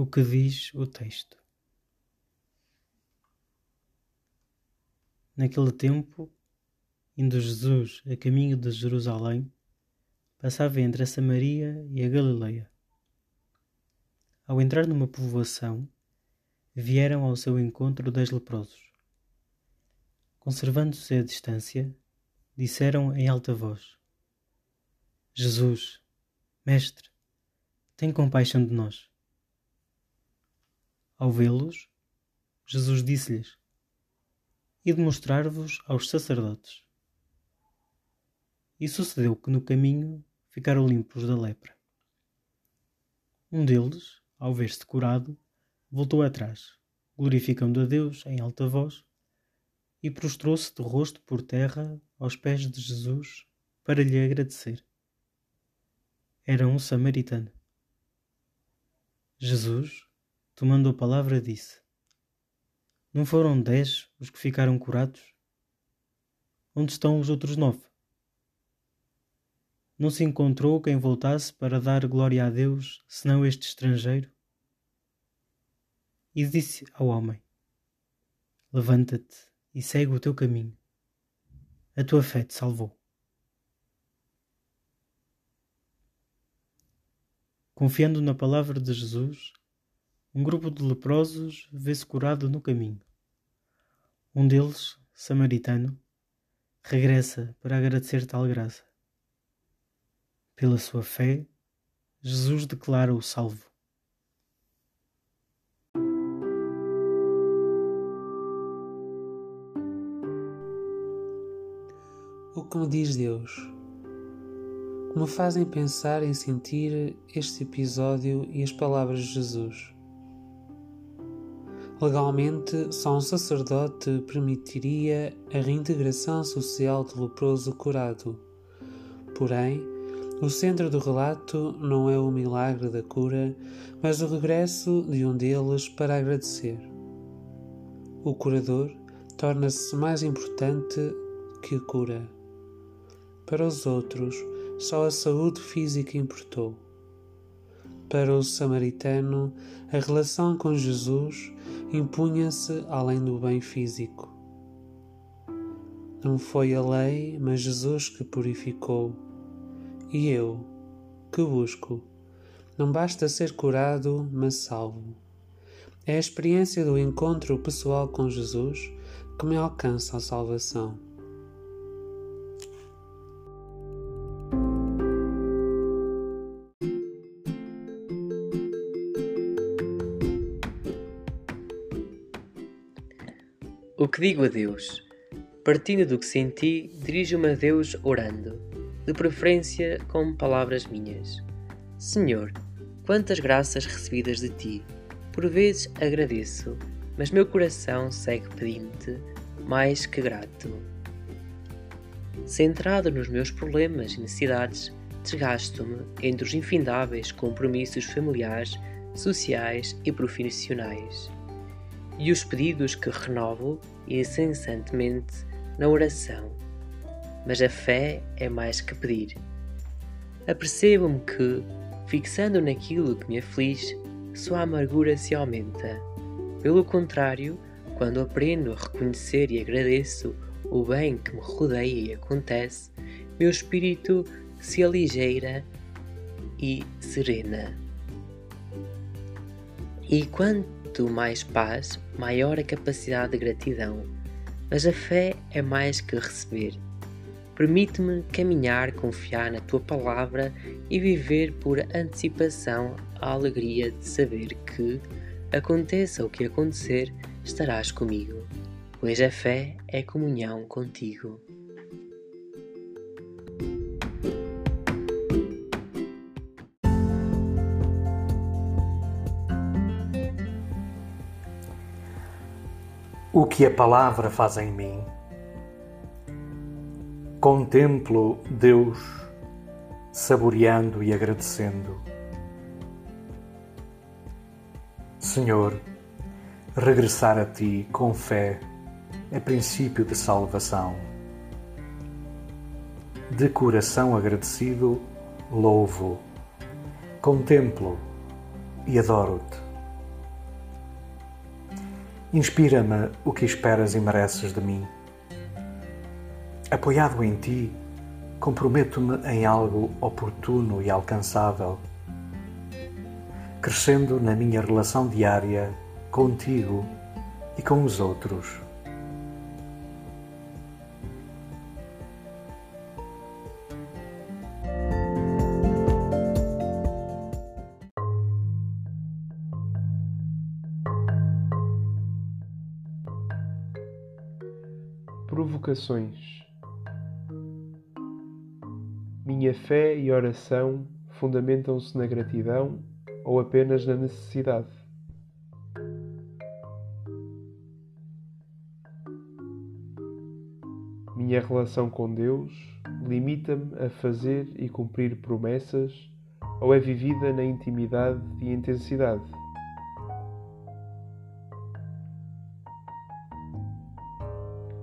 O que diz o texto? Naquele tempo, indo Jesus a caminho de Jerusalém, passava entre a Samaria e a Galileia. Ao entrar numa povoação, vieram ao seu encontro dez leprosos. Conservando-se à distância, disseram em alta voz: Jesus, Mestre, tem compaixão de nós. Ao vê-los, Jesus disse-lhes: E de mostrar-vos aos sacerdotes. E sucedeu que no caminho ficaram limpos da lepra. Um deles, ao ver-se curado, voltou atrás, glorificando a Deus em alta voz, e prostrou-se de rosto por terra aos pés de Jesus para lhe agradecer. Era um samaritano. Jesus, tomando a palavra, disse: Não foram dez os que ficaram curados? Onde estão os outros nove? Não se encontrou quem voltasse para dar glória a Deus, senão este estrangeiro? E disse ao homem: Levanta-te e segue o teu caminho. A tua fé te salvou. Confiando na palavra de Jesus, um grupo de leprosos vê-se curado no caminho. Um deles, samaritano, regressa para agradecer tal graça. Pela sua fé, Jesus declara o salvo. O que me diz Deus? O que me fazem pensar em sentir este episódio e as palavras de Jesus? Legalmente, só um sacerdote permitiria a reintegração social do leproso curado. Porém, o centro do relato não é o milagre da cura, mas o regresso de um deles para agradecer. O curador torna-se mais importante que a cura. Para os outros, só a saúde física importou. Para o samaritano, a relação com Jesus impunha-se além do bem físico. Não foi a lei, mas Jesus que purificou e eu, que busco, não basta ser curado, mas salvo. É a experiência do encontro pessoal com Jesus que me alcança a salvação. O que digo a Deus? Partindo do que senti, dirijo-me a Deus orando de preferência com palavras minhas. Senhor, quantas graças recebidas de ti! Por vezes agradeço, mas meu coração segue pedindo-te mais que grato. Centrado nos meus problemas e necessidades, desgasto-me entre os infindáveis compromissos familiares, sociais e profissionais. E os pedidos que renovo incessantemente na oração mas a fé é mais que pedir. Apercebo-me que, fixando naquilo que me aflige, sua amargura se aumenta. Pelo contrário, quando aprendo a reconhecer e agradeço o bem que me rodeia e acontece, meu espírito se aligeira e serena. E quanto mais paz, maior a capacidade de gratidão. Mas a fé é mais que receber Permite-me caminhar, confiar na tua palavra e viver por antecipação a alegria de saber que, aconteça o que acontecer, estarás comigo, pois a fé é comunhão contigo. O que a palavra faz em mim. Contemplo Deus saboreando e agradecendo. Senhor, regressar a Ti com fé é princípio de salvação. De coração agradecido, louvo, contemplo e adoro-te. Inspira-me o que esperas e mereces de mim. Apoiado em Ti, comprometo-me em algo oportuno e alcançável, crescendo na minha relação diária contigo e com os outros. Provocações minha fé e oração fundamentam-se na gratidão ou apenas na necessidade? Minha relação com Deus limita-me a fazer e cumprir promessas ou é vivida na intimidade e intensidade?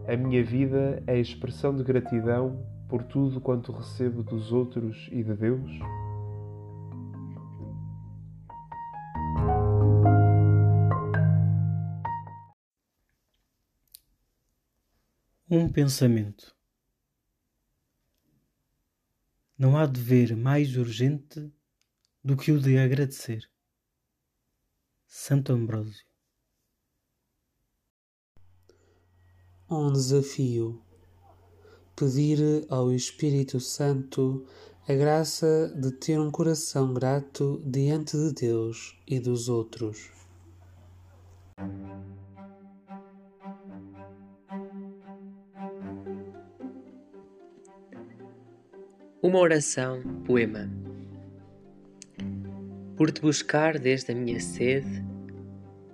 A minha vida é expressão de gratidão por tudo quanto recebo dos outros e de Deus? Um pensamento. Não há dever mais urgente do que o de agradecer. Santo Ambrósio. Um desafio pedir ao Espírito Santo a graça de ter um coração grato diante de Deus e dos outros. Uma oração, poema. Por te buscar desde a minha sede,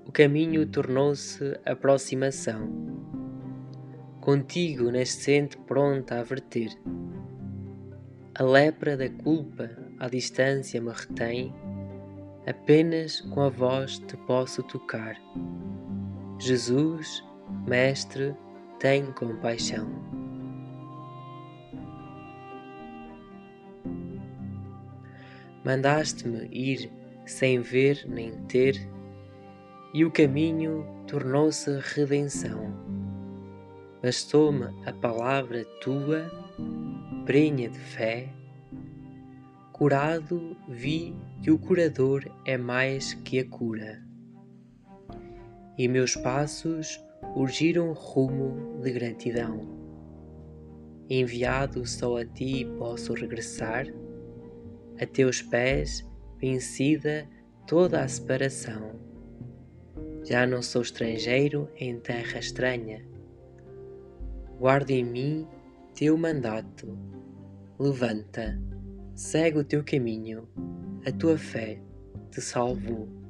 o caminho tornou-se aproximação contigo nascente pronta a verter. A lepra da culpa à distância me retém, apenas com a voz te posso tocar. Jesus, Mestre, tem compaixão. Mandaste-me ir sem ver nem ter, e o caminho tornou-se redenção bastou-me a palavra tua, prenha de fé. Curado vi que o curador é mais que a cura. E meus passos urgiram rumo de gratidão. Enviado só a ti posso regressar, a teus pés vencida toda a separação. Já não sou estrangeiro em terra estranha guarda em mim teu mandato. Levanta, segue o teu caminho, a tua fé te salvou.